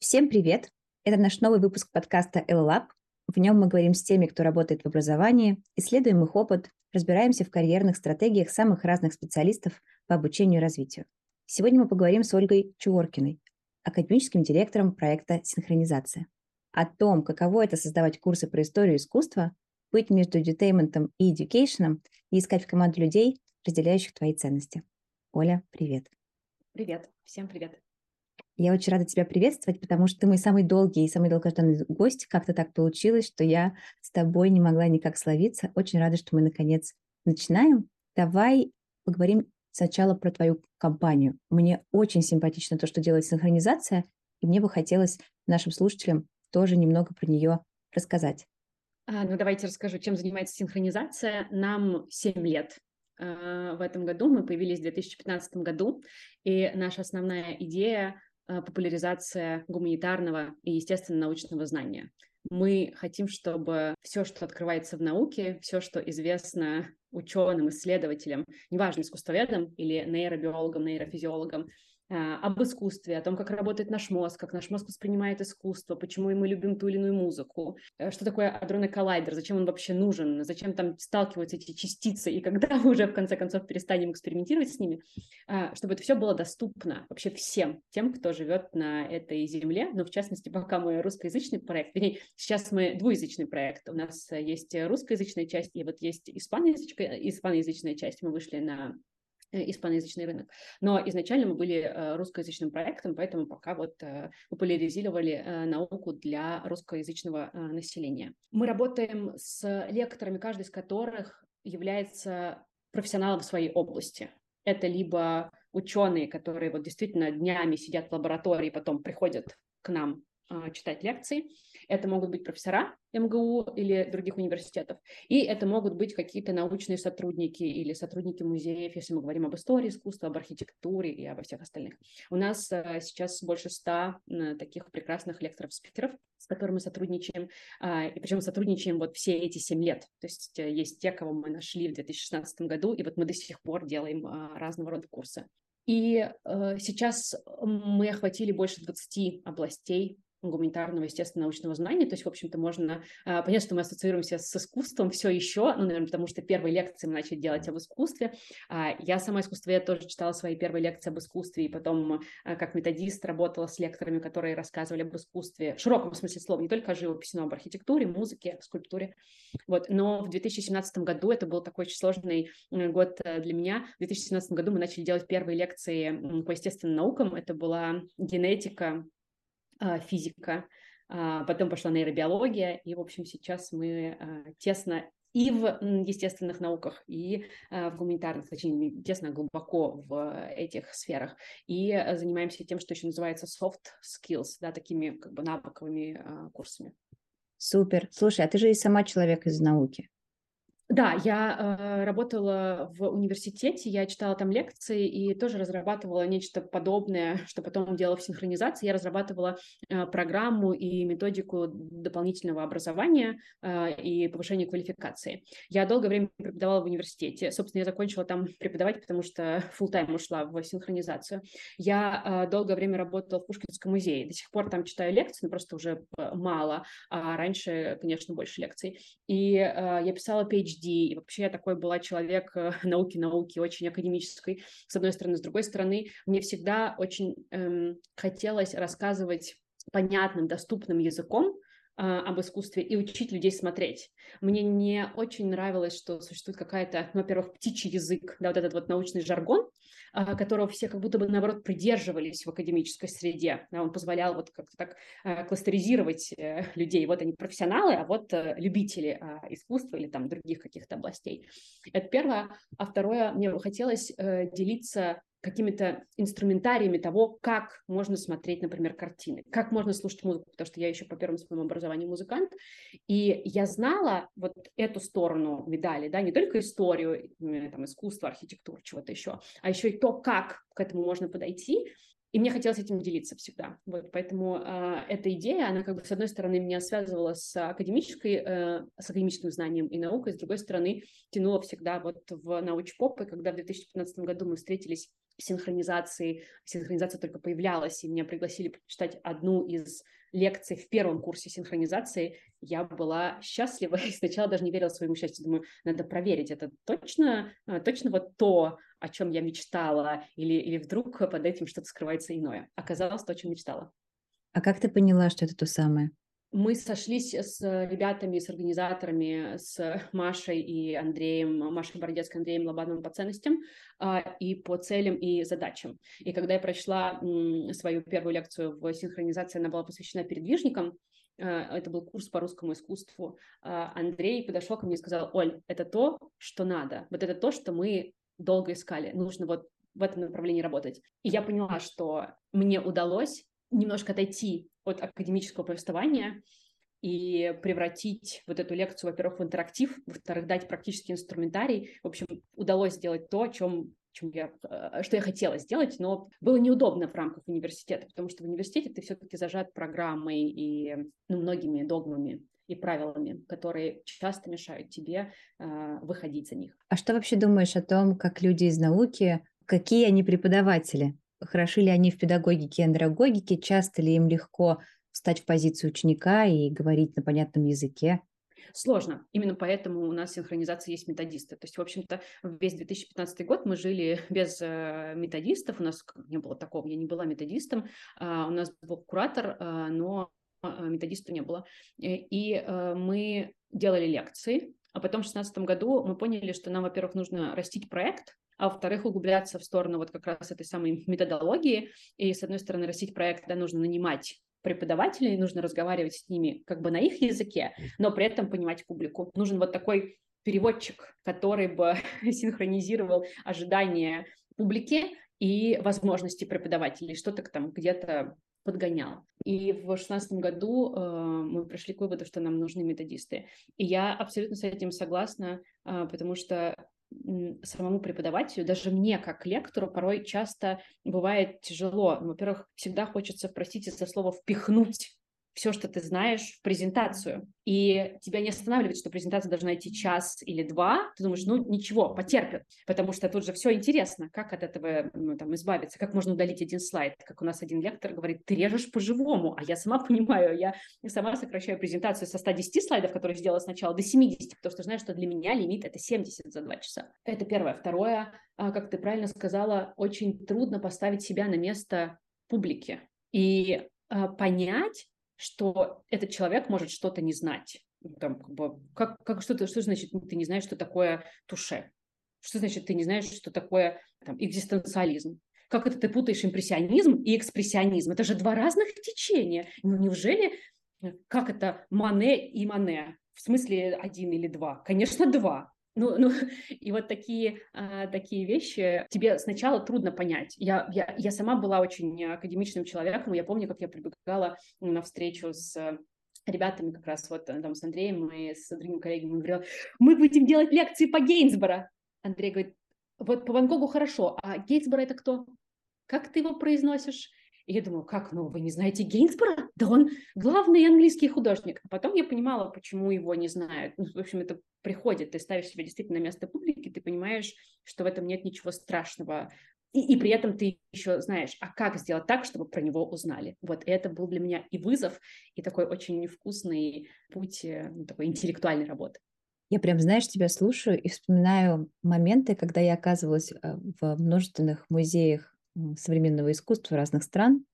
Всем привет! Это наш новый выпуск подкаста LLab. В нем мы говорим с теми, кто работает в образовании, исследуем их опыт, разбираемся в карьерных стратегиях самых разных специалистов по обучению и развитию. Сегодня мы поговорим с Ольгой Чуоркиной, академическим директором проекта «Синхронизация». О том, каково это создавать курсы про историю искусства, быть между edutainment и education и искать в команду людей, разделяющих твои ценности. Оля, привет. Привет, всем привет. Я очень рада тебя приветствовать, потому что ты мой самый долгий и самый долгожданный гость. Как-то так получилось, что я с тобой не могла никак словиться. Очень рада, что мы наконец начинаем. Давай поговорим сначала про твою компанию. Мне очень симпатично то, что делает синхронизация, и мне бы хотелось нашим слушателям тоже немного про нее рассказать. А, ну, давайте расскажу, чем занимается синхронизация. Нам 7 лет а, в этом году. Мы появились в 2015 году, и наша основная идея популяризация гуманитарного и, естественно, научного знания. Мы хотим, чтобы все, что открывается в науке, все, что известно ученым, исследователям, неважно, искусствоведам или нейробиологам, нейрофизиологам, а, об искусстве, о том, как работает наш мозг, как наш мозг воспринимает искусство, почему мы любим ту или иную музыку, э, что такое адронный коллайдер, зачем он вообще нужен, зачем там сталкиваются эти частицы, и когда мы уже в конце концов перестанем экспериментировать с ними, а, чтобы это все было доступно вообще всем, тем, кто живет на этой земле, но в частности, пока мы русскоязычный проект, вернее, сейчас мы двуязычный проект, у нас есть русскоязычная часть, и вот есть испаноязычная, испаноязычная часть, мы вышли на Э, испаноязычный рынок. Но изначально мы были э, русскоязычным проектом, поэтому пока вот э, популяризировали науку для русскоязычного населения. Мы работаем с лекторами, каждый из которых является профессионалом в своей области. Это либо ученые, которые вот действительно днями сидят в лаборатории, потом приходят к нам читать лекции, это могут быть профессора МГУ или других университетов, и это могут быть какие-то научные сотрудники или сотрудники музеев, если мы говорим об истории искусства, об архитектуре и обо всех остальных. У нас э, сейчас больше ста э, таких прекрасных лекторов-спикеров, с которыми мы сотрудничаем, и причем сотрудничаем вот все эти семь лет. То есть э, есть те, кого мы нашли в 2016 году, и вот мы до сих пор делаем разного рода курсы. И э, сейчас мы охватили больше 20 областей гуманитарного, естественно, научного знания. То есть, в общем-то, можно а, понять, что мы ассоциируемся с искусством все еще, ну, наверное, потому что первые лекции мы начали делать об искусстве. А, я сама искусствовед тоже читала свои первые лекции об искусстве, и потом а, как методист работала с лекторами, которые рассказывали об искусстве, в широком смысле слова, не только о живописи, но об архитектуре, музыке, скульптуре. Вот. Но в 2017 году, это был такой очень сложный год э, для меня, в 2017 году мы начали делать первые лекции по естественным наукам. Это была генетика, физика, а, потом пошла нейробиология, и, в общем, сейчас мы а, тесно и в естественных науках, и в гуманитарных, точнее, тесно глубоко в этих сферах. И занимаемся тем, что еще называется soft skills, да, такими как бы навыковыми курсами. Супер. Слушай, а ты же и сама человек из науки. Да, я э, работала в университете, я читала там лекции и тоже разрабатывала нечто подобное, что потом делала в синхронизации. Я разрабатывала э, программу и методику дополнительного образования э, и повышения квалификации. Я долгое время преподавала в университете. Собственно, я закончила там преподавать, потому что full тайм ушла в синхронизацию. Я э, долгое время работала в Пушкинском музее. До сих пор там читаю лекции, но просто уже э, мало. А раньше, конечно, больше лекций. И э, я писала PhD PhD, и вообще я такой была человек э, науки-науки, очень академической, с одной стороны. С другой стороны, мне всегда очень эм, хотелось рассказывать понятным, доступным языком, э, об искусстве и учить людей смотреть. Мне не очень нравилось, что существует какая-то, ну, во-первых, птичий язык, да, вот этот вот научный жаргон, а, которого все как будто бы, наоборот, придерживались в академической среде. Он позволял вот как-то так а, кластеризировать э, людей. Вот они профессионалы, а вот э, любители а, искусства или там других каких-то областей. Это первое. А второе, мне бы хотелось э, делиться какими-то инструментариями того, как можно смотреть, например, картины, как можно слушать музыку, потому что я еще по первому своему образованию музыкант, и я знала вот эту сторону медали, да, не только историю, там, искусство, архитектуру, чего-то еще, а еще и то, как к этому можно подойти, и мне хотелось этим делиться всегда. Вот, поэтому э, эта идея, она как бы с одной стороны меня связывала с академической, э, с академическим знанием и наукой, с другой стороны тянула всегда вот в научпоп. И когда в 2015 году мы встретились синхронизации. Синхронизация только появлялась, и меня пригласили прочитать одну из лекций в первом курсе синхронизации. Я была счастлива и сначала даже не верила своему счастью. Думаю, надо проверить, это точно, а, точно вот то, о чем я мечтала, или, или вдруг под этим что-то скрывается иное. Оказалось то, о чем мечтала. А как ты поняла, что это то самое? Мы сошлись с ребятами, с организаторами, с Машей и Андреем, Машей Бородецкой, Андреем Лобановым по ценностям а, и по целям и задачам. И когда я прочла свою первую лекцию в синхронизации, она была посвящена передвижникам, а, это был курс по русскому искусству, а, Андрей подошел ко мне и сказал, Оль, это то, что надо, вот это то, что мы долго искали, нужно вот в этом направлении работать. И я поняла, что мне удалось немножко отойти от академического повествования и превратить вот эту лекцию, во-первых, в интерактив, во-вторых, дать практический инструментарий. В общем, удалось сделать то, о чем, чем я, э, что я хотела сделать, но было неудобно в рамках университета, потому что в университете ты все-таки зажат программой и ну, многими догмами и правилами, которые часто мешают тебе э, выходить за них. А что вообще думаешь о том, как люди из науки, какие они преподаватели? Хороши ли они в педагогике и андрогогике? Часто ли им легко встать в позицию ученика и говорить на понятном языке? Сложно. Именно поэтому у нас синхронизация есть методисты. То есть, в общем-то, весь 2015 год мы жили без э, методистов. У нас не было такого, я не была методистом. А, у нас был куратор, а, но а, методиста не было. Э, и э, мы делали лекции, а потом в 2016 году мы поняли, что нам, во-первых, нужно растить проект, а во-вторых, углубляться в сторону вот как раз этой самой методологии. И, с одной стороны, растить проект, да, нужно нанимать преподавателей, нужно разговаривать с ними как бы на их языке, но при этом понимать публику. Нужен вот такой переводчик, который бы синхронизировал ожидания публики и возможности преподавателей, что-то там где-то подгонял. И в 2016 году э, мы пришли к выводу, что нам нужны методисты. И я абсолютно с этим согласна, э, потому что самому преподавателю, даже мне как лектору порой часто бывает тяжело. Во-первых, всегда хочется, простите за слово, впихнуть все, что ты знаешь, в презентацию. И тебя не останавливает, что презентация должна идти час или два. Ты думаешь, ну ничего, потерпят, потому что тут же все интересно, как от этого ну, там, избавиться, как можно удалить один слайд. Как у нас один лектор говорит, ты режешь по-живому, а я сама понимаю, я сама сокращаю презентацию со 110 слайдов, которые сделала сначала, до 70, потому что знаю, что для меня лимит это 70 за два часа. Это первое. Второе, а, как ты правильно сказала, очень трудно поставить себя на место публики и а, понять, что этот человек может что-то не знать. Там, как, бы, как, как что, что значит ты не знаешь, что такое туше? Что значит ты не знаешь, что такое там, экзистенциализм? Как это ты путаешь импрессионизм и экспрессионизм? Это же два разных течения. Ну неужели, э, как это Мане и Мане? В смысле один или два? Конечно, два. Ну, ну, и вот такие, а, такие вещи тебе сначала трудно понять. Я, я, я сама была очень академичным человеком, я помню, как я прибегала на встречу с ребятами как раз вот там с Андреем и с другими коллегами, мы говорили, мы будем делать лекции по Гейнсборо. Андрей говорит, вот по Ван Гогу хорошо, а Гейнсборо это кто? Как ты его произносишь? И я думаю, как, ну, вы не знаете Гейнсбора? Да он главный английский художник. А потом я понимала, почему его не знают. Ну, в общем, это приходит, ты ставишь себя действительно на место публики, ты понимаешь, что в этом нет ничего страшного. И, и при этом ты еще знаешь, а как сделать так, чтобы про него узнали. Вот это был для меня и вызов, и такой очень невкусный путь э, ну, такой интеллектуальной работы. Я прям, знаешь, тебя слушаю и вспоминаю моменты, когда я оказывалась э, в множественных музеях современного искусства разных стран.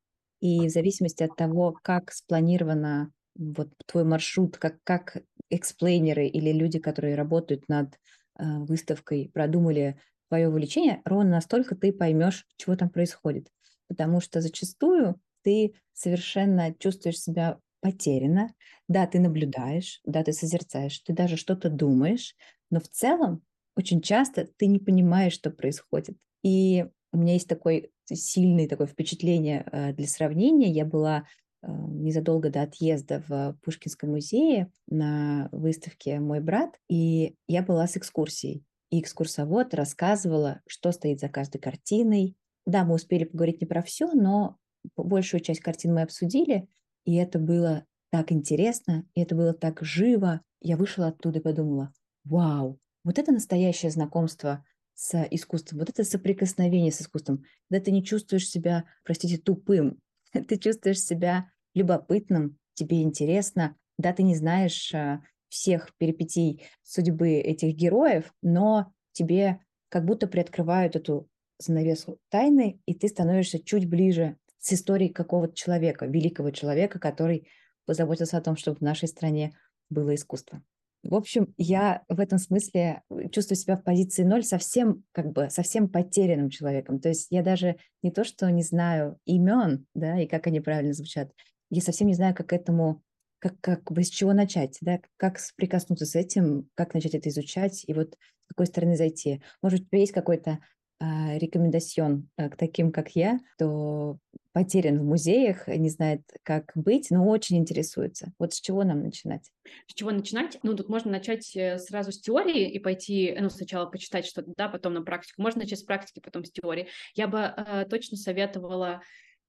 И в зависимости от того, как спланировано вот твой маршрут, как, как эксплейнеры или люди, которые работают над э, выставкой, продумали твое увлечение, ровно настолько ты поймешь, чего там происходит. Потому что зачастую ты совершенно чувствуешь себя потеряно. Да, ты наблюдаешь, да, ты созерцаешь, ты даже что-то думаешь, но в целом очень часто ты не понимаешь, что происходит. И у меня есть такой сильное такое впечатление э, для сравнения. Я была э, незадолго до отъезда в Пушкинском музее на выставке «Мой брат», и я была с экскурсией. И экскурсовод рассказывала, что стоит за каждой картиной. Да, мы успели поговорить не про все, но большую часть картин мы обсудили, и это было так интересно, и это было так живо. Я вышла оттуда и подумала, вау, вот это настоящее знакомство с искусством, вот это соприкосновение с искусством, когда ты не чувствуешь себя, простите, тупым, ты чувствуешь себя любопытным, тебе интересно, да, ты не знаешь а, всех перипетий судьбы этих героев, но тебе как будто приоткрывают эту занавесу тайны, и ты становишься чуть ближе с историей какого-то человека, великого человека, который позаботился о том, чтобы в нашей стране было искусство. В общем, я в этом смысле э, чувствую себя в позиции ноль совсем, как бы, совсем потерянным человеком. То есть я даже не то, что не знаю имен, да, и как они правильно звучат, я совсем не знаю, как этому, как, как бы с чего начать, да, как прикоснуться с этим, как начать это изучать, и вот с какой стороны зайти. Может, у тебя есть какой-то а, рекомендацион а, к таким, как я, кто потерян в музеях, не знает, как быть, но очень интересуется. Вот с чего нам начинать? С чего начинать? Ну, тут можно начать э, сразу с теории и пойти, ну, сначала почитать что-то, да, потом на практику. Можно начать с практики, потом с теории. Я бы э, точно советовала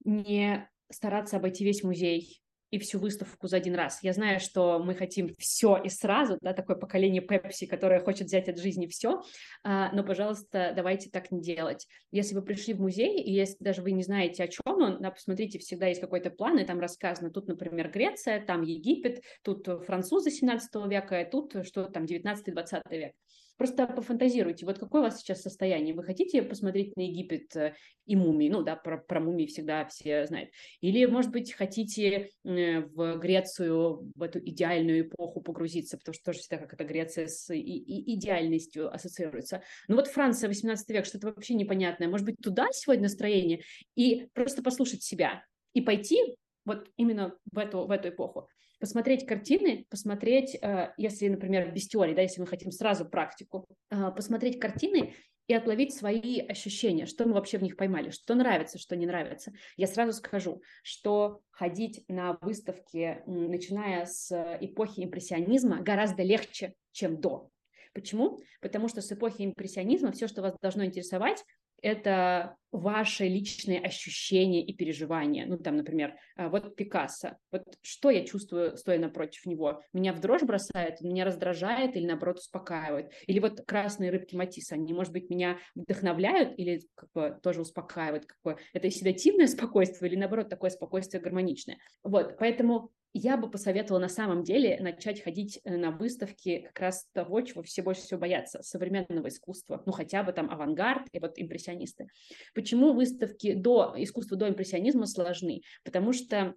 не стараться обойти весь музей и всю выставку за один раз. Я знаю, что мы хотим все и сразу, да, такое поколение Пепси, которое хочет взять от жизни все, а, но, пожалуйста, давайте так не делать. Если вы пришли в музей, и если даже вы не знаете, о чем он, да, посмотрите, всегда есть какой-то план, и там рассказано, тут, например, Греция, там Египет, тут французы 17 века, и тут что там 19-20 век. Просто пофантазируйте, вот какое у вас сейчас состояние? Вы хотите посмотреть на Египет э, и мумии? Ну да, про, про мумии всегда все знают. Или, может быть, хотите в Грецию, в эту идеальную эпоху погрузиться, потому что тоже всегда как эта Греция с и, и идеальностью ассоциируется. Ну вот Франция, 18 век, что-то вообще непонятное. Может быть, туда сегодня настроение? И просто послушать себя и пойти вот именно в эту, в эту эпоху посмотреть картины, посмотреть, э, если, например, без теории, да, если мы хотим сразу практику, э, посмотреть картины и отловить свои ощущения, что мы вообще в них поймали, что нравится, что не нравится. Я сразу скажу, что ходить на выставки, начиная с эпохи импрессионизма, гораздо легче, чем до. Почему? Потому что с эпохи импрессионизма все, что вас должно интересовать, это ваши личные ощущения и переживания. Ну, там, например, а, вот Пикассо. Вот что я чувствую, стоя напротив него? Меня в дрожь бросает, меня раздражает или, наоборот, успокаивает? Или вот красные рыбки Матисса, они, может быть, меня вдохновляют или как бы тоже успокаивают? Как бы, это седативное спокойствие или, наоборот, такое спокойствие гармоничное? Вот, поэтому я бы посоветовала на самом деле начать ходить э, на выставки как раз того, чего все больше всего боятся, современного искусства, ну хотя бы там авангард и вот импрессионисты. Почему выставки до искусства до импрессионизма сложны? Потому что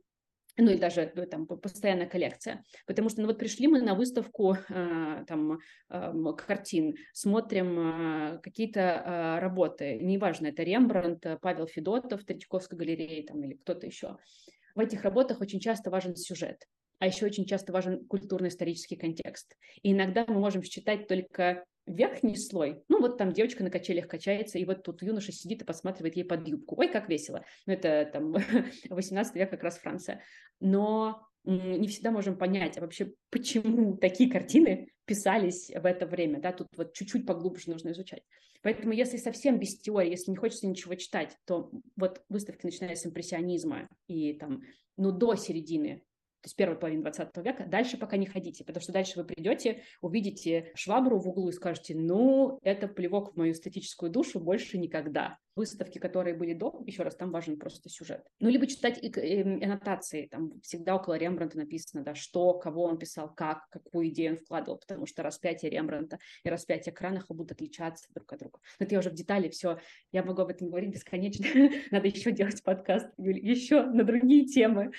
ну и даже э, там постоянная коллекция, потому что ну вот пришли мы на выставку э, там э, картин, смотрим э, какие-то э, работы, неважно, это Рембрандт, Павел Федотов, Третьяковская галерея там или кто-то еще, в этих работах очень часто важен сюжет, а еще очень часто важен культурно-исторический контекст. И иногда мы можем считать только верхний слой, ну вот там девочка на качелях качается, и вот тут юноша сидит и посматривает ей под юбку. Ой, как весело. Ну это там 18 век как раз Франция. Но не всегда можем понять, а вообще почему такие картины писались в это время, да, тут вот чуть-чуть поглубже нужно изучать. Поэтому если совсем без теории, если не хочется ничего читать, то вот выставки, начиная с импрессионизма и там, ну, до середины то есть первой половины 20 века, дальше пока не ходите, потому что дальше вы придете, увидите швабру в углу и скажете, ну, это плевок в мою эстетическую душу, больше никогда выставки, которые были до, еще раз, там важен просто сюжет. Ну, либо читать эм, аннотации, там всегда около Рембранта написано, да, что, кого он писал, как, какую идею он вкладывал, потому что распятие Рембранта и распятие Кранаха будут отличаться друг от друга. Но это я уже в детали все, я могу об этом говорить бесконечно. Надо еще делать подкаст, Юль, еще на другие темы,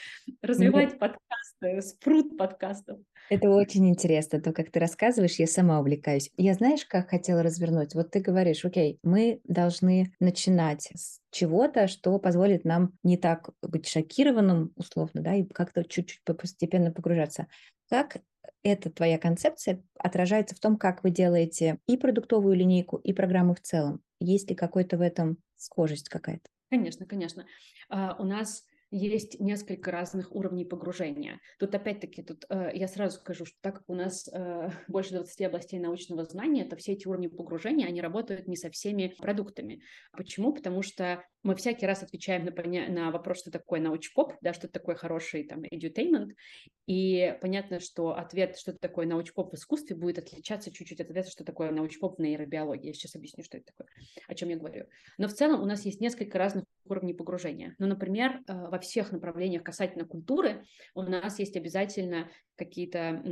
развивать подкасты, спрут подкастов. Это очень интересно, то, как ты рассказываешь, я сама увлекаюсь. Я знаешь, как хотела развернуть? Вот ты говоришь, окей, мы должны начинать с чего-то, что позволит нам не так быть шокированным, условно, да, и как-то чуть-чуть постепенно погружаться. Как эта твоя концепция отражается в том, как вы делаете и продуктовую линейку, и программу в целом? Есть ли какой-то в этом схожесть какая-то? Конечно, конечно. Uh, у нас есть несколько разных уровней погружения. Тут опять-таки, тут э, я сразу скажу, что так как у нас э, больше 20 областей научного знания, то все эти уровни погружения, они работают не со всеми продуктами. Почему? Потому что мы всякий раз отвечаем на, поня- на вопрос, что такое научпоп, да, что такое хороший там edutainment, и понятно, что ответ, что такое научпоп в искусстве, будет отличаться чуть-чуть от ответа, что такое научпоп в нейробиологии. Я сейчас объясню, что это такое, о чем я говорю. Но в целом у нас есть несколько разных уровней погружения. Ну, например, э, во всех направлениях касательно культуры у нас есть обязательно какие-то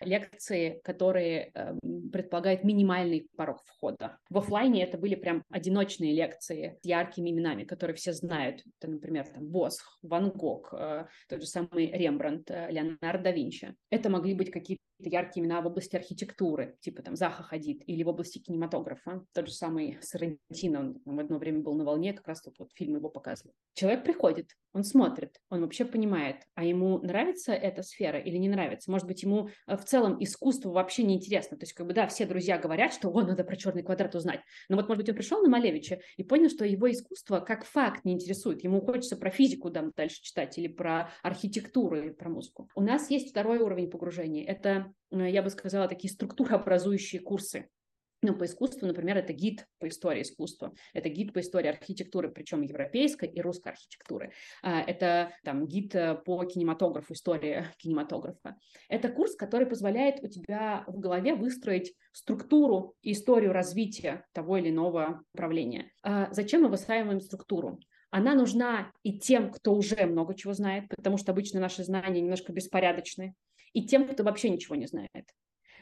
лекции, которые э, предполагают минимальный порог входа. В офлайне это были прям одиночные лекции с яркими именами, которые все знают. Это, например, там Босх, Ван Гог, э, тот же самый Рембрандт, Леонардо да Винчи. Это могли быть какие-то яркие имена в области архитектуры, типа там Заха Хадид, или в области кинематографа. Тот же самый Сарантино, он в одно время был на волне, как раз тут вот фильм его показывал. Человек приходит, он смотрит, он вообще понимает, а ему нравится эта сфера или не нравится. Может быть, ему э, в целом искусство вообще не интересно. То есть, как бы, да, все друзья говорят, что, о, надо про черный квадрат узнать. Но вот, может быть, он пришел на Малевича и понял, что его искусство как факт не интересует. Ему хочется про физику там дальше читать или про архитектуру или про музыку. У нас есть второй уровень погружения. Это, э, я бы сказала, такие структурообразующие курсы. Ну, по искусству, например, это гид по истории искусства, это гид по истории архитектуры, причем европейской и русской архитектуры. А, это там гид э, по кинематографу, история кинематографа. Это курс, который позволяет у тебя в голове выстроить структуру и историю развития того или иного направления. А зачем мы выстраиваем структуру? Она нужна и тем, кто уже много чего знает, потому что обычно наши знания немножко беспорядочны, и тем, кто вообще ничего не знает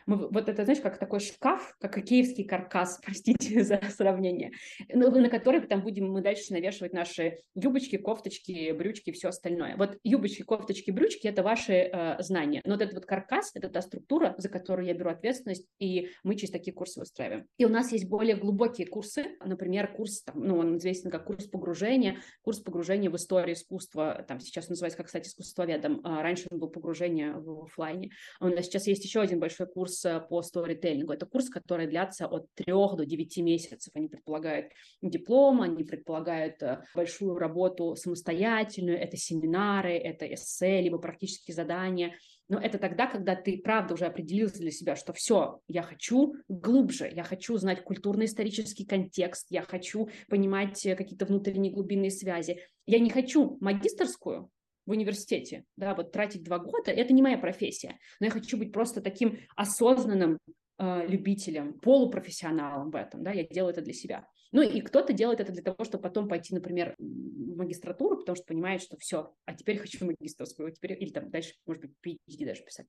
мы, вот это, знаешь, как такой шкаф, как икеевский каркас, простите за сравнение, ну, на который там будем мы дальше навешивать наши юбочки, кофточки, брючки и все остальное. Вот юбочки, кофточки, брючки – это ваши э, знания. Но вот этот вот каркас – это та структура, за которую я беру ответственность, и мы через такие курсы выстраиваем. И у нас есть более глубокие курсы, например, курс, там, ну, он известен как курс погружения, курс погружения в историю искусства, там сейчас называется, как, кстати, искусствоведом, а раньше он был погружение в офлайне. У нас сейчас есть еще один большой курс курс по сторителлингу. Это курс, который длится от 3 до 9 месяцев. Они предполагают диплом, они предполагают э, большую работу самостоятельную, это семинары, это эссе, либо практические задания. Но это тогда, когда ты, правда, уже определился для себя, что все, я хочу глубже, я хочу знать культурно-исторический контекст, я хочу понимать э, какие-то внутренние глубинные связи. Я не хочу магистрскую, в университете, да, вот тратить два года, это не моя профессия, но я хочу быть просто таким осознанным э, любителем, полупрофессионалом в этом, да, я делаю это для себя. Ну и кто-то делает это для того, чтобы потом пойти, например, в магистратуру, потому что понимает, что все, а теперь хочу магистрскую, теперь, или там дальше, может быть, PhD даже писать.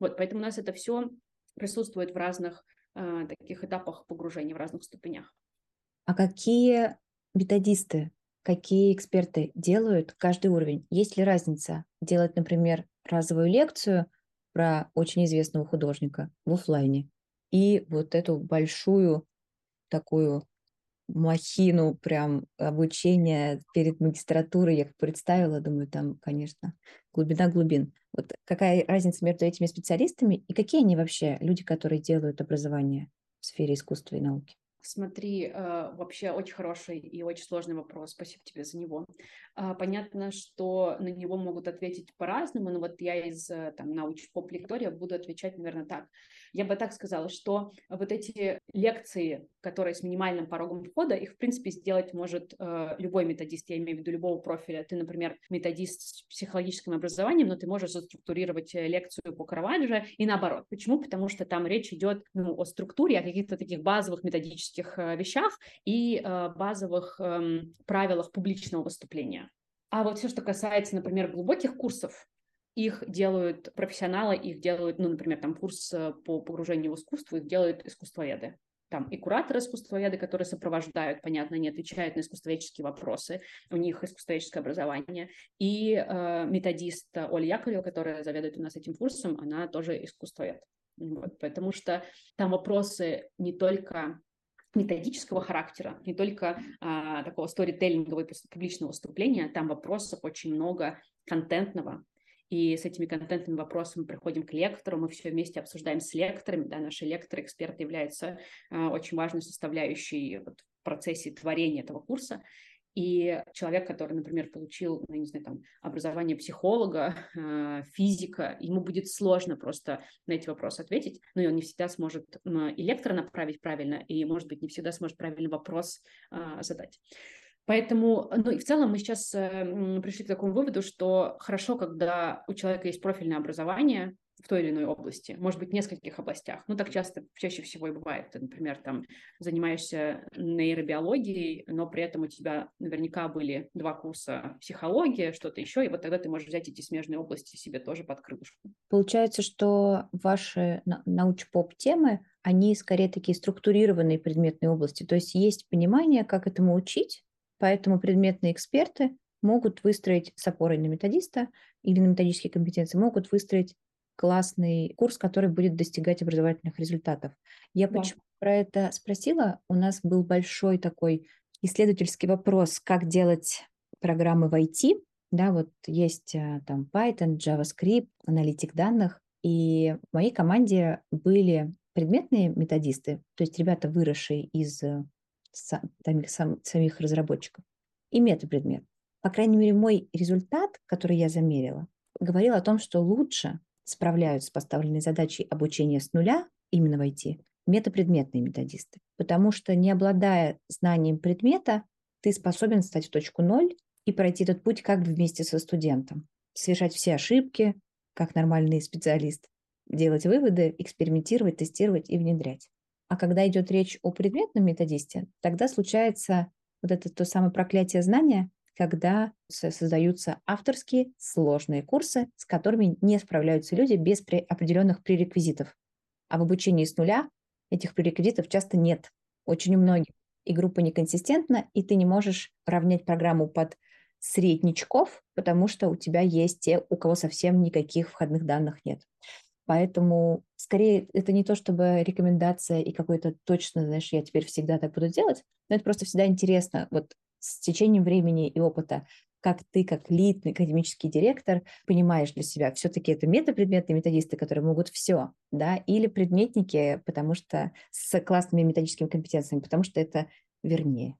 Вот, поэтому у нас это все присутствует в разных э, таких этапах погружения, в разных ступенях. А какие методисты какие эксперты делают каждый уровень. Есть ли разница делать, например, разовую лекцию про очень известного художника в офлайне и вот эту большую такую махину прям обучения перед магистратурой я представила, думаю, там, конечно, глубина глубин. Вот какая разница между этими специалистами и какие они вообще люди, которые делают образование в сфере искусства и науки? Смотри, э, вообще очень хороший и очень сложный вопрос. Спасибо тебе за него. А, понятно, что на него могут ответить по-разному, но вот я из э, там, научпоп лектория буду отвечать, наверное, так. Я бы так сказала, что вот эти лекции, которые с минимальным порогом входа, их, в принципе, сделать может э, любой методист, я имею в виду любого профиля. Ты, например, методист с психологическим образованием, но ты можешь заструктурировать лекцию по Караваджо и наоборот. Почему? Потому что там речь идет ну, о структуре, о каких-то таких базовых методических э, вещах и э, базовых эм, правилах публичного выступления. А вот все, что касается, например, глубоких курсов, их делают профессионалы, их делают, ну, например, там курс э, по погружению в искусство, их делают искусствоведы. Там и кураторы искусствоведы, которые сопровождают, понятно, не отвечают на искусствоведческие вопросы, у них искусствоведческое образование, и э, методист Оля Яковлева, которая заведует у нас этим курсом, она тоже искусствовед. Вот, потому что там вопросы не только методического характера, не только а, такого сторителлингового публичного выступления, там вопросов очень много контентного, и с этими контентными вопросами приходим к лектору, мы все вместе обсуждаем с лекторами, да, наши лекторы, эксперты являются а, очень важной составляющей вот, в процессе творения этого курса, И человек, который, например, получил, ну, не знаю, там, образование психолога, э, физика, ему будет сложно просто на эти вопросы ответить, но и он не всегда сможет и лектора направить правильно, и, может быть, не всегда сможет правильный вопрос э, задать. Поэтому, ну и в целом мы сейчас э, пришли к такому выводу, что хорошо, когда у человека есть профильное образование, в той или иной области, может быть, в нескольких областях. Ну, так часто, чаще всего и бывает. Ты, например, там занимаешься нейробиологией, но при этом у тебя наверняка были два курса психологии, что-то еще, и вот тогда ты можешь взять эти смежные области себе тоже под крылышку. Получается, что ваши науч-поп-темы, они скорее такие структурированные предметные области, то есть есть понимание, как этому учить, поэтому предметные эксперты могут выстроить с опорой на методиста или на методические компетенции, могут выстроить классный курс, который будет достигать образовательных результатов. Я да. почему про это спросила? У нас был большой такой исследовательский вопрос, как делать программы в IT. Да, вот есть а, там Python, JavaScript, аналитик данных. И в моей команде были предметные методисты, то есть ребята, выросшие из э, самих, самих разработчиков, и метапредмет. По крайней мере, мой результат, который я замерила, говорил о том, что лучше справляются с поставленной задачей обучения с нуля, именно в IT, метапредметные методисты. Потому что не обладая знанием предмета, ты способен стать в точку ноль и пройти этот путь как бы вместе со студентом. Совершать все ошибки, как нормальный специалист, делать выводы, экспериментировать, тестировать и внедрять. А когда идет речь о предметном методисте, тогда случается вот это то самое проклятие знания, когда создаются авторские сложные курсы, с которыми не справляются люди без определенных пререквизитов. А в обучении с нуля этих пререквизитов часто нет. Очень у многих. И группа неконсистентна, и ты не можешь равнять программу под среднячков, потому что у тебя есть те, у кого совсем никаких входных данных нет. Поэтому скорее это не то чтобы рекомендация и какой-то точно, знаешь, я теперь всегда так буду делать, но это просто всегда интересно. Вот с течением времени и опыта, как ты, как лид, академический директор, понимаешь для себя, все-таки это метапредметные методисты, которые могут все, да, или предметники, потому что с классными методическими компетенциями, потому что это вернее.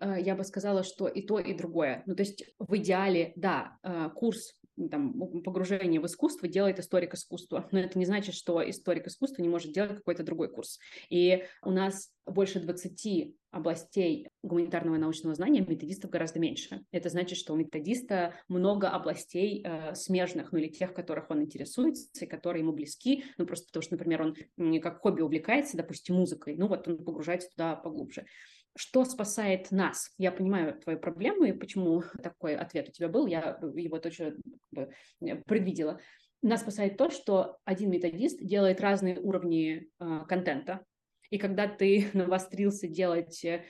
Э, я бы сказала, что и то, и другое. Ну, то есть в идеале, да, э, курс там, погружение в искусство делает историк искусства. Но это не значит, что историк искусства не может делать какой-то другой курс. И у нас больше 20 областей гуманитарного и научного знания, методистов гораздо меньше. Это значит, что у методиста много областей э, смежных, ну или тех, которых он интересуется и которые ему близки, ну просто потому что, например, он как хобби увлекается, допустим, музыкой, ну вот он погружается туда поглубже. Что спасает нас? Я понимаю твою проблему и почему такой ответ у тебя был, я его точно предвидела. Нас спасает то, что один методист делает разные уровни э, контента, и когда ты навострился делать э,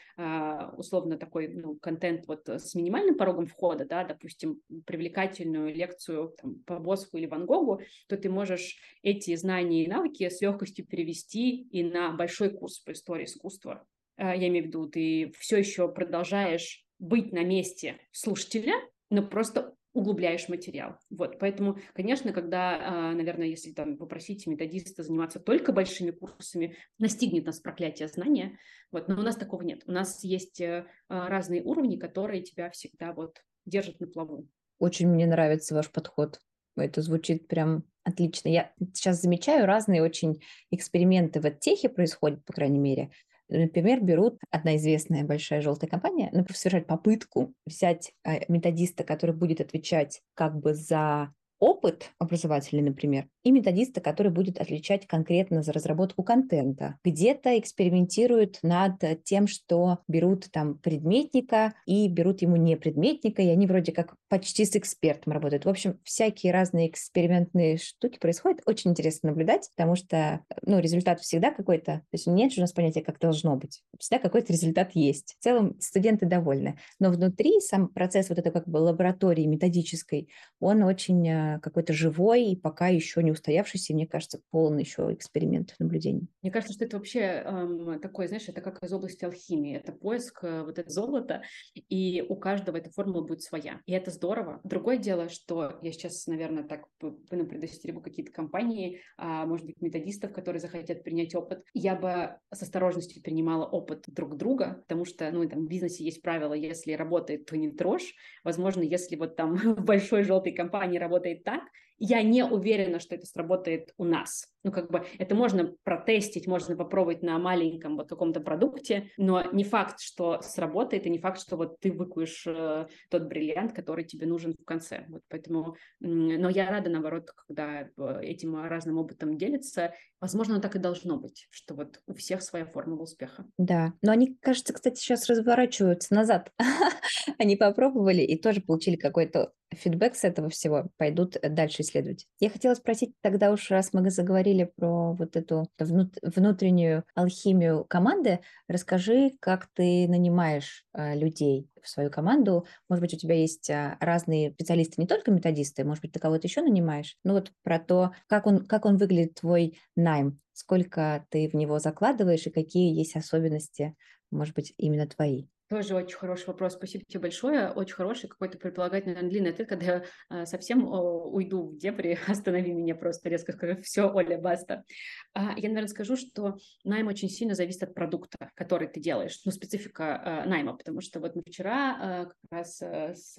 условно такой ну, контент вот с минимальным порогом входа, да, допустим, привлекательную лекцию там, по Босху или Ван Гогу, то ты можешь эти знания и навыки с легкостью перевести и на большой курс по истории искусства. Э, я имею в виду, ты все еще продолжаешь быть на месте слушателя, но просто углубляешь материал. Вот, поэтому, конечно, когда, а, наверное, если там попросить методиста заниматься только большими курсами, настигнет нас проклятие знания, вот, но у нас такого нет. У нас есть э, разные уровни, которые тебя всегда вот держат на плаву. Очень мне нравится ваш подход. Это звучит прям отлично. Я сейчас замечаю разные очень эксперименты в техе происходят, по крайней мере. Например, берут одна известная большая желтая компания, например, совершать попытку взять э, методиста, который будет отвечать как бы за опыт образовательный, например, и методиста, который будет отличать конкретно за разработку контента. Где-то экспериментируют над тем, что берут там предметника и берут ему не предметника, и они вроде как почти с экспертом работают. В общем, всякие разные экспериментные штуки происходят. Очень интересно наблюдать, потому что ну, результат всегда какой-то, то есть нет же у нас понятия, как должно быть. Всегда какой-то результат есть. В целом студенты довольны. Но внутри сам процесс вот это как бы лаборатории методической, он очень достаточно какой-то живой и пока еще не устоявшийся, мне кажется, полон еще экспериментов, наблюдений. Мне кажется, что это вообще эм, такое, знаешь, это как из области алхимии, это поиск э, вот этого золота, и у каждого эта формула будет своя, и это здорово. Другое дело, что я сейчас, наверное, так ну, предостерегу какие-то компании, а, может быть, методистов, которые захотят принять опыт. Я бы с осторожностью принимала опыт друг друга, потому что, ну, там в бизнесе есть правило, если работает, то не трожь. Возможно, если вот там в большой желтой компании работает так, я не уверена, что это сработает у нас. Ну, как бы это можно протестить, можно попробовать на маленьком вот каком-то продукте, но не факт, что сработает, и не факт, что вот ты выкуешь э, тот бриллиант, который тебе нужен в конце. Вот поэтому, но я рада, наоборот, когда э, этим разным опытом делится. Возможно, так и должно быть, что вот у всех своя формула успеха. Да, но они, кажется, кстати, сейчас разворачиваются назад. Они попробовали и тоже получили какой-то фидбэк с этого всего, пойдут дальше исследовать. Я хотела спросить тогда уж, раз мы заговорили про вот эту внутреннюю алхимию команды, расскажи, как ты нанимаешь а, людей в свою команду. Может быть, у тебя есть а, разные специалисты, не только методисты, может быть, ты кого-то еще нанимаешь. Ну вот про то, как он, как он выглядит, твой найм, сколько ты в него закладываешь и какие есть особенности, может быть, именно твои. Тоже очень хороший вопрос. Спасибо тебе большое. Очень хороший, какой-то предполагательно длинный ответ. Когда я а, совсем уйду в дебри, останови меня просто резко, скажу, все, Оля, баста. А, я, наверное, скажу, что найм очень сильно зависит от продукта, который ты делаешь, ну, специфика а, найма, потому что вот мы вчера как раз с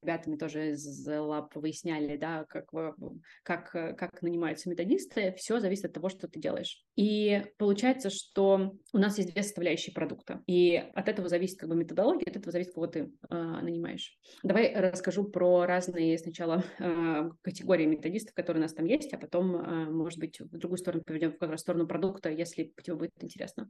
ребятами тоже из Lab выясняли, да, как, как, как нанимаются методисты, все зависит от того, что ты делаешь. И получается, что у нас есть две составляющие продукта, и от этого зависит как бы методология, от этого зависит, кого ты э, нанимаешь. Давай расскажу про разные сначала э, категории методистов, которые у нас там есть, а потом, э, может быть, в другую сторону поведем, в сторону продукта, если тебе будет интересно.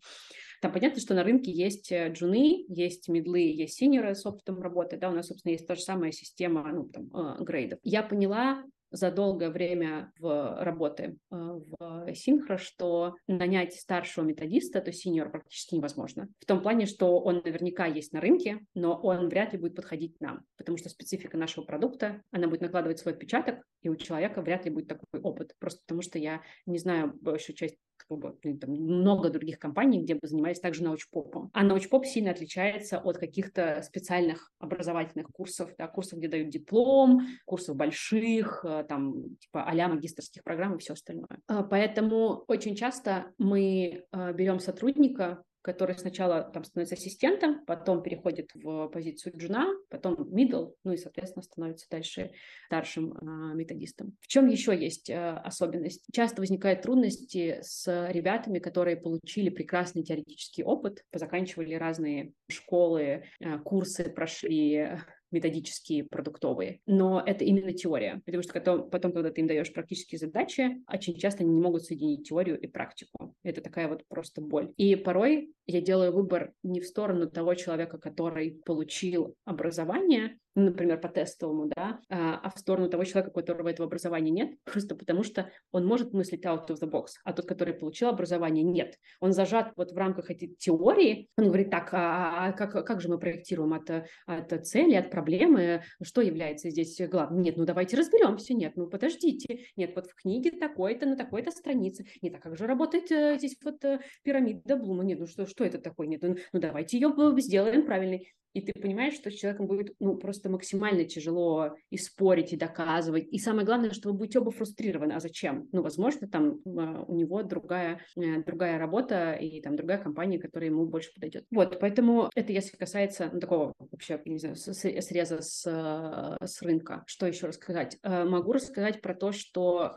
Там понятно, что на рынке есть джуны, есть медлы, есть синеры с опытом работы, да, у нас, собственно, есть та же самая система, ну, там, э, грейдов. Я поняла, за долгое время в работы э, в Синхро, что нанять старшего методиста, то синьор, практически невозможно. В том плане, что он наверняка есть на рынке, но он вряд ли будет подходить нам, потому что специфика нашего продукта, она будет накладывать свой отпечаток, и у человека вряд ли будет такой опыт, просто потому что я не знаю большую часть там, много других компаний, где бы занимались также научпопом. А научпоп сильно отличается от каких-то специальных образовательных курсов, да, курсов, где дают диплом, курсов больших, э, там, типа а магистрских программ и все остальное. А, поэтому очень часто мы э, берем сотрудника, который сначала там становится ассистентом, потом переходит в позицию джуна, потом middle, ну и, соответственно, становится дальше старшим э, методистом. В чем еще есть э, особенность? Часто возникают трудности с ребятами, которые получили прекрасный теоретический опыт, позаканчивали разные школы, э, курсы прошли, методические, продуктовые. Но это именно теория, потому что потом, потом, когда ты им даешь практические задачи, очень часто они не могут соединить теорию и практику. Это такая вот просто боль. И порой я делаю выбор не в сторону того человека, который получил образование, например, по тестовому, да, а, а в сторону того человека, у которого этого образования нет, просто потому что он может мыслить out of the box, а тот, который получил образование, нет. Он зажат вот в рамках этой теории, он говорит, так, а, а как, как же мы проектируем от, от цели, от проблемы, что является здесь главным? Нет, ну давайте разберемся, нет, ну подождите, нет, вот в книге такой-то, на такой-то странице, нет, а как же работает э, здесь вот э, пирамида Блума, нет, ну что, что это такое, нет, ну, ну давайте ее сделаем правильной и ты понимаешь, что с человеком будет ну, просто максимально тяжело и спорить, и доказывать. И самое главное, что вы будете оба фрустрированы. А зачем? Ну, возможно, там а, у него другая, э, другая работа и там другая компания, которая ему больше подойдет. Вот, поэтому это если касается ну, такого вообще, не знаю, среза с, э, с рынка. Что еще рассказать? Э, могу рассказать про то, что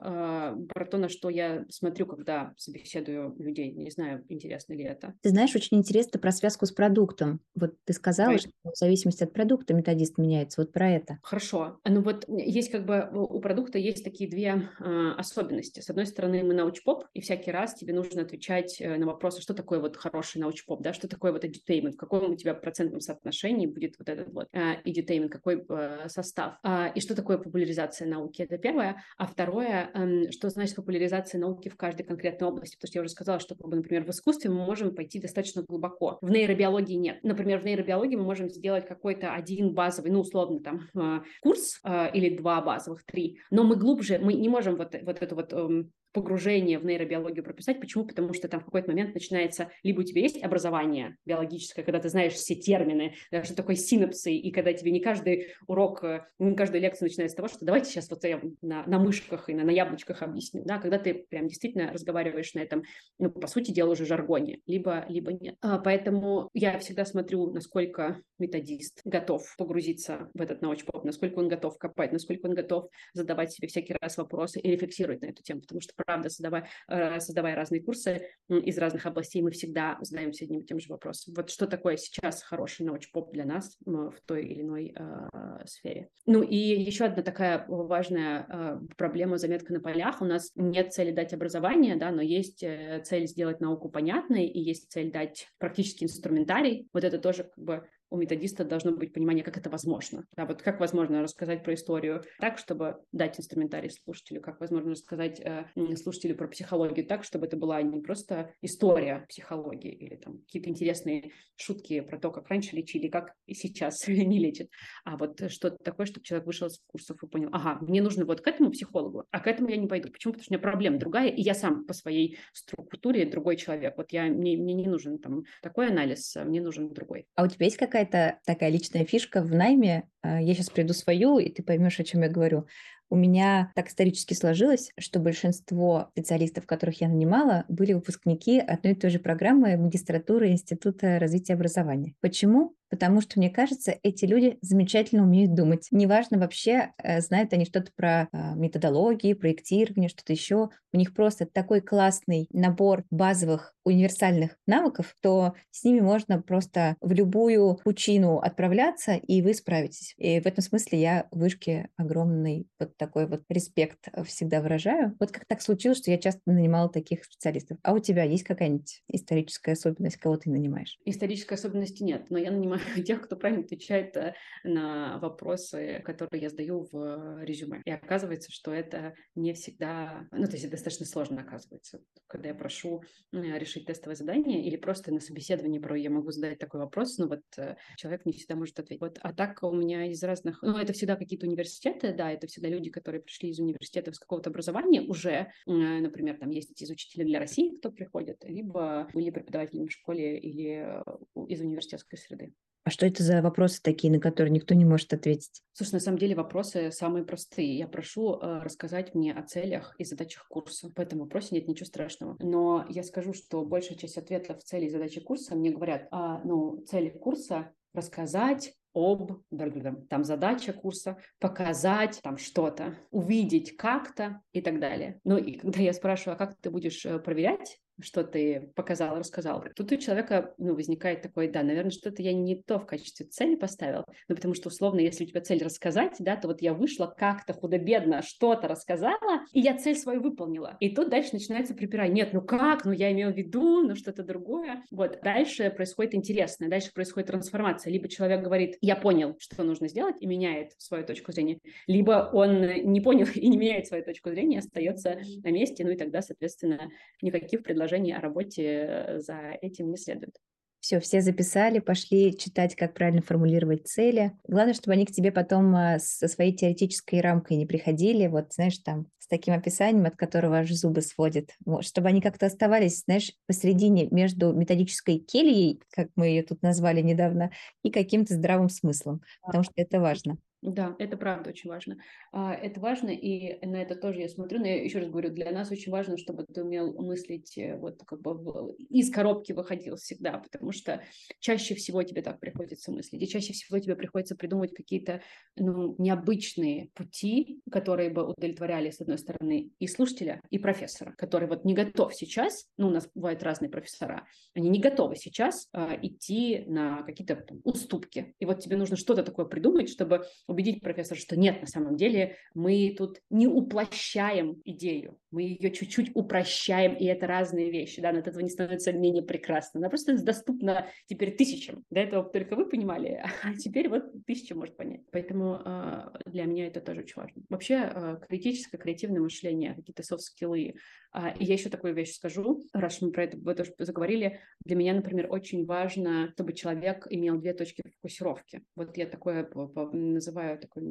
про то, на что я смотрю, когда собеседую людей. Не знаю, интересно ли это. Ты знаешь, очень интересно про связку с продуктом. Вот ты сказала, что в зависимости от продукта методист меняется. Вот про это. Хорошо. Ну вот есть как бы у продукта есть такие две э, особенности. С одной стороны, мы научпоп, и всякий раз тебе нужно отвечать э, на вопросы, что такое вот хороший научпоп, да, что такое вот edutainment, в каком у тебя процентном соотношении будет вот этот вот э, какой э, состав, э, и что такое популяризация науки. Это первое. А второе, э, что значит популяризация науки в каждой конкретной области, потому что я уже сказала, что, например, в искусстве мы можем пойти достаточно глубоко. В нейробиологии нет. Например, в нейробиологии мы можем сделать какой-то один базовый, ну, условно там курс э, или два базовых, три, но мы глубже, мы не можем вот, вот эту вот эм, погружение в нейробиологию прописать. Почему? Потому что там в какой-то момент начинается, либо у тебя есть образование биологическое, когда ты знаешь все термины, да, что такое синапсы, и когда тебе не каждый урок, э, не каждая лекция начинается с того, что давайте сейчас вот я на, на мышках и на, на яблочках объясню, да, когда ты прям действительно разговариваешь на этом, ну, по сути дела, уже жаргоне, либо, либо нет. А, поэтому я всегда смотрю, насколько методист готов погрузиться в этот научпоп, насколько он готов копать, насколько он готов задавать себе всякий раз вопросы и рефлексировать на эту тему, потому что правда, создавая, э, создавая разные курсы из разных областей, мы всегда задаемся одним и тем же вопросом. Вот что такое сейчас хороший научпоп для нас в той или иной э, сфере. Ну и еще одна такая важная э, проблема заметка на полях. У нас нет цели дать образование, да, но есть э, цель сделать науку понятной, и есть цель дать практический инструментарий. Вот это тоже как бы у методиста должно быть понимание, как это возможно. Да, вот как возможно рассказать про историю так, чтобы дать инструментарий слушателю, как возможно рассказать э, слушателю про психологию так, чтобы это была не просто история психологии или там какие-то интересные шутки про то, как раньше лечили, как сейчас не лечат, а вот что-то такое, чтобы человек вышел из курсов и понял, ага, мне нужно вот к этому психологу, а к этому я не пойду. Почему? Потому что у меня проблема другая, и я сам по своей структуре другой человек. Вот я, мне, мне не нужен там такой анализ, а мне нужен другой. А у тебя есть какая какая-то такая личная фишка в найме. А, я сейчас приду свою, и ты поймешь, о чем я говорю. У меня так исторически сложилось, что большинство специалистов, которых я нанимала, были выпускники одной и той же программы магистратуры Института развития образования. Почему? Потому что, мне кажется, эти люди замечательно умеют думать. Неважно вообще, э, знают они что-то про а, методологии, проектирование, что-то еще. У них просто такой классный набор базовых универсальных навыков, то с ними можно просто в любую пучину отправляться, и вы справитесь. И в этом смысле я вышке огромный вот такой вот респект всегда выражаю. Вот как так случилось, что я часто нанимала таких специалистов. А у тебя есть какая-нибудь историческая особенность, кого ты нанимаешь? Исторической особенности нет, но я нанимаю тех, кто правильно отвечает э, на вопросы, которые я сдаю в резюме. И оказывается, что это не всегда, ну, то есть достаточно сложно оказывается. Когда я прошу решить тестовое задание или просто на собеседовании порой я могу задать такой вопрос, но вот э, человек не всегда может ответить. Вот, а так у меня из разных, ну, это всегда какие-то университеты, да, это всегда люди, которые пришли из университета с какого-то образования уже, например, там есть из учителей для России, кто приходит, либо были преподавателями в школе или э, из университетской среды. А что это за вопросы такие, на которые никто не может ответить? Слушай, на самом деле вопросы самые простые. Я прошу э, рассказать мне о целях и задачах курса. В этом вопросе нет ничего страшного. Но я скажу, что большая часть ответов цели и задачи курса мне говорят, а, ну, цели курса рассказать об, там задача курса, показать там что-то, увидеть как-то и так далее. Ну и когда я спрашиваю, а как ты будешь э, проверять что ты показал, рассказал. Тут у человека ну, возникает такой, да, наверное, что-то я не то в качестве цели поставил, ну, потому что, условно, если у тебя цель рассказать, да, то вот я вышла как-то худо-бедно, что-то рассказала, и я цель свою выполнила. И тут дальше начинается припирание. Нет, ну как, ну я имел в виду, ну что-то другое. Вот, дальше происходит интересное, дальше происходит трансформация. Либо человек говорит, я понял, что нужно сделать, и меняет свою точку зрения, либо он не понял и не меняет свою точку зрения, остается на месте, ну и тогда, соответственно, никаких предложений предложений о работе э, за этим не следует. Все, все записали, пошли читать, как правильно формулировать цели. Главное, чтобы они к тебе потом а, со своей теоретической рамкой не приходили, вот, знаешь, там, с таким описанием, от которого аж зубы сводят. Вот, чтобы они как-то оставались, знаешь, посередине между методической кельей, как мы ее тут назвали недавно, и каким-то здравым смыслом, потому что это важно. Да, это правда очень важно. А, это важно, и на это тоже я смотрю, но я еще раз говорю, для нас очень важно, чтобы ты умел мыслить, э, вот как бы из коробки выходил всегда, потому что чаще всего тебе так приходится мыслить, и чаще всего тебе приходится придумывать какие-то ну, необычные пути, которые бы удовлетворяли, с одной стороны, и слушателя, и профессора, который вот не готов сейчас, ну, у нас бывают разные профессора, они не готовы сейчас а, идти на какие-то уступки, и вот тебе нужно что-то такое придумать, чтобы убедить профессора, что нет, на самом деле мы тут не уплощаем идею, мы ее чуть-чуть упрощаем, и это разные вещи, да, но от этого не становится менее прекрасно. Она просто доступна теперь тысячам. До этого только вы понимали, а теперь вот тысяча может понять. Поэтому э, для меня это тоже очень важно. Вообще э, критическое, креативное мышление, какие-то софт-скиллы, и я еще такую вещь скажу, раз мы про это вы тоже заговорили. Для меня, например, очень важно, чтобы человек имел две точки фокусировки. Вот я такое называю такой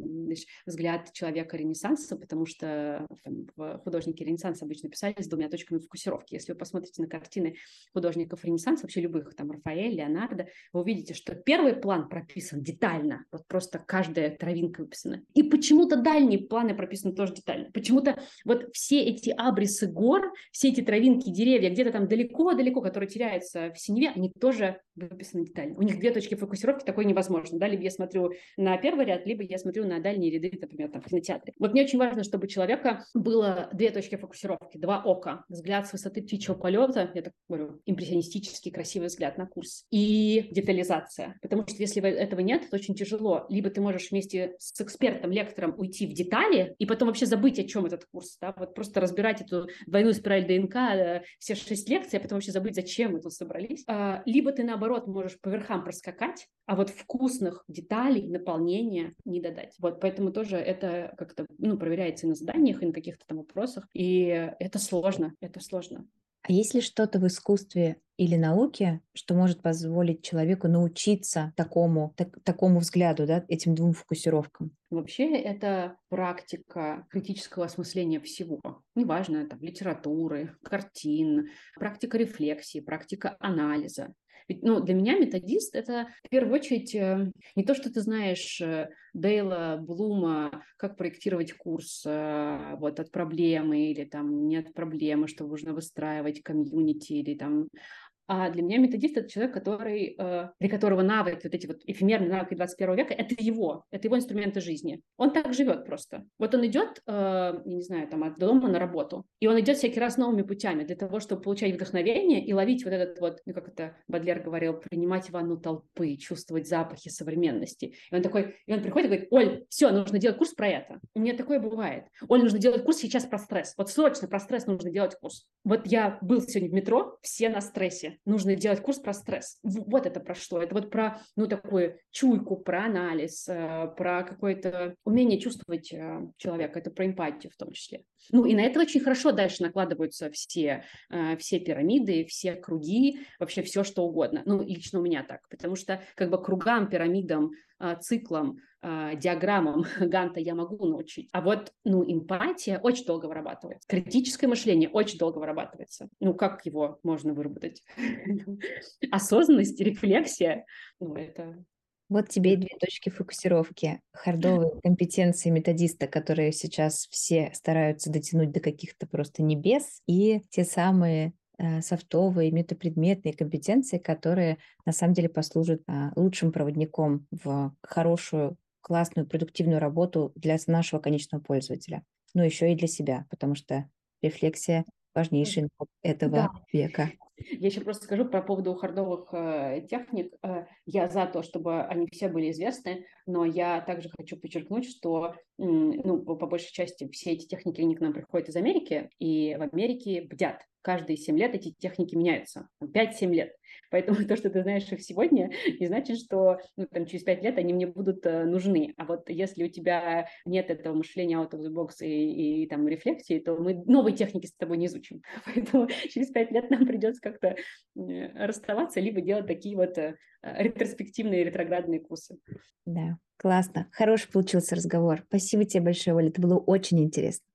взгляд человека Ренессанса, потому что там, художники Ренессанса обычно писали с двумя точками фокусировки. Если вы посмотрите на картины художников Ренессанса, вообще любых, там, Рафаэль, Леонардо, вы увидите, что первый план прописан детально, вот просто каждая травинка выписана. И почему-то дальние планы прописаны тоже детально. Почему-то вот все эти абрисы гор, все эти травинки, деревья, где-то там далеко-далеко, которые теряются в синеве, они тоже выписаны детально. У них две точки фокусировки, такое невозможно. Да? Либо я смотрю на первый ряд, либо я смотрю на дальние ряды, например, там, в кинотеатре. Вот мне очень важно, чтобы у человека было две точки фокусировки, два ока. Взгляд с высоты птичьего полета, я так говорю, импрессионистический красивый взгляд на курс, и детализация. Потому что если этого нет, то очень тяжело. Либо ты можешь вместе с экспертом, лектором уйти в детали, и потом вообще забыть, о чем этот курс. Да? Вот просто разбирать эту двойную спираль ДНК, э, все шесть лекций, а потом вообще забыть, зачем мы тут собрались. А, либо ты, наоборот, можешь по верхам проскакать, а вот вкусных деталей, наполнения не додать. Вот, поэтому тоже это как-то, ну, проверяется и на заданиях, и на каких-то там вопросах, и это сложно, это сложно. А есть ли что-то в искусстве или науке, что может позволить человеку научиться такому, так, такому взгляду, да, этим двум фокусировкам? Вообще это практика критического осмысления всего. Неважно, там, литературы, картин, практика рефлексии, практика анализа. Ведь, ну, для меня методист — это в первую очередь э, не то, что ты знаешь э, Дейла, Блума, как проектировать курс э, вот, от проблемы или там не от проблемы, что нужно выстраивать комьюнити или там а для меня методист – это человек, который, э, для которого навык, вот эти вот эфемерные навыки 21 века – это его, это его инструменты жизни. Он так живет просто. Вот он идет, э, я не знаю, там, от дома на работу, и он идет всякий раз новыми путями для того, чтобы получать вдохновение и ловить вот этот вот, ну, как это Бадлер говорил, принимать ванну толпы, чувствовать запахи современности. И он такой, и он приходит и говорит, Оль, все, нужно делать курс про это. У меня такое бывает. Оль, нужно делать курс сейчас про стресс. Вот срочно про стресс нужно делать курс. Вот я был сегодня в метро, все на стрессе нужно делать курс про стресс. Вот это про что? Это вот про, ну, такую чуйку, про анализ, э, про какое-то умение чувствовать э, человека. Это про эмпатию в том числе. Ну, и на это очень хорошо дальше накладываются все, э, все пирамиды, все круги, вообще все, что угодно. Ну, лично у меня так, потому что как бы кругам, пирамидам, циклам, диаграммам Ганта я могу научить. А вот, ну, эмпатия очень долго вырабатывается. Критическое мышление очень долго вырабатывается. Ну, как его можно выработать? Осознанность, рефлексия, ну, это вот тебе и две точки фокусировки. Хардовые компетенции методиста, которые сейчас все стараются дотянуть до каких-то просто небес, и те самые э, софтовые, метапредметные компетенции, которые на самом деле послужат а, лучшим проводником в хорошую, классную, продуктивную работу для нашего конечного пользователя. Но еще и для себя, потому что рефлексия важнейший навык этого да. века. Я еще просто скажу про поводу хардовых э, техник. Э, я за то, чтобы они все были известны, но я также хочу подчеркнуть, что ну, по, по большей части все эти техники, они к нам приходят из Америки, и в Америке бдят. Каждые 7 лет эти техники меняются. 5-7 лет. Поэтому то, что ты знаешь их сегодня, не значит, что ну, там, через 5 лет они мне будут э, нужны. А вот если у тебя нет этого мышления out of the box и, и там рефлексии, то мы новые техники с тобой не изучим. Поэтому через 5 лет нам придется как-то э, расставаться, либо делать такие вот э, ретроспективные ретроградные курсы. Да, классно. Хороший получился разговор. Спасибо тебе большое, Оля. Это было очень интересно.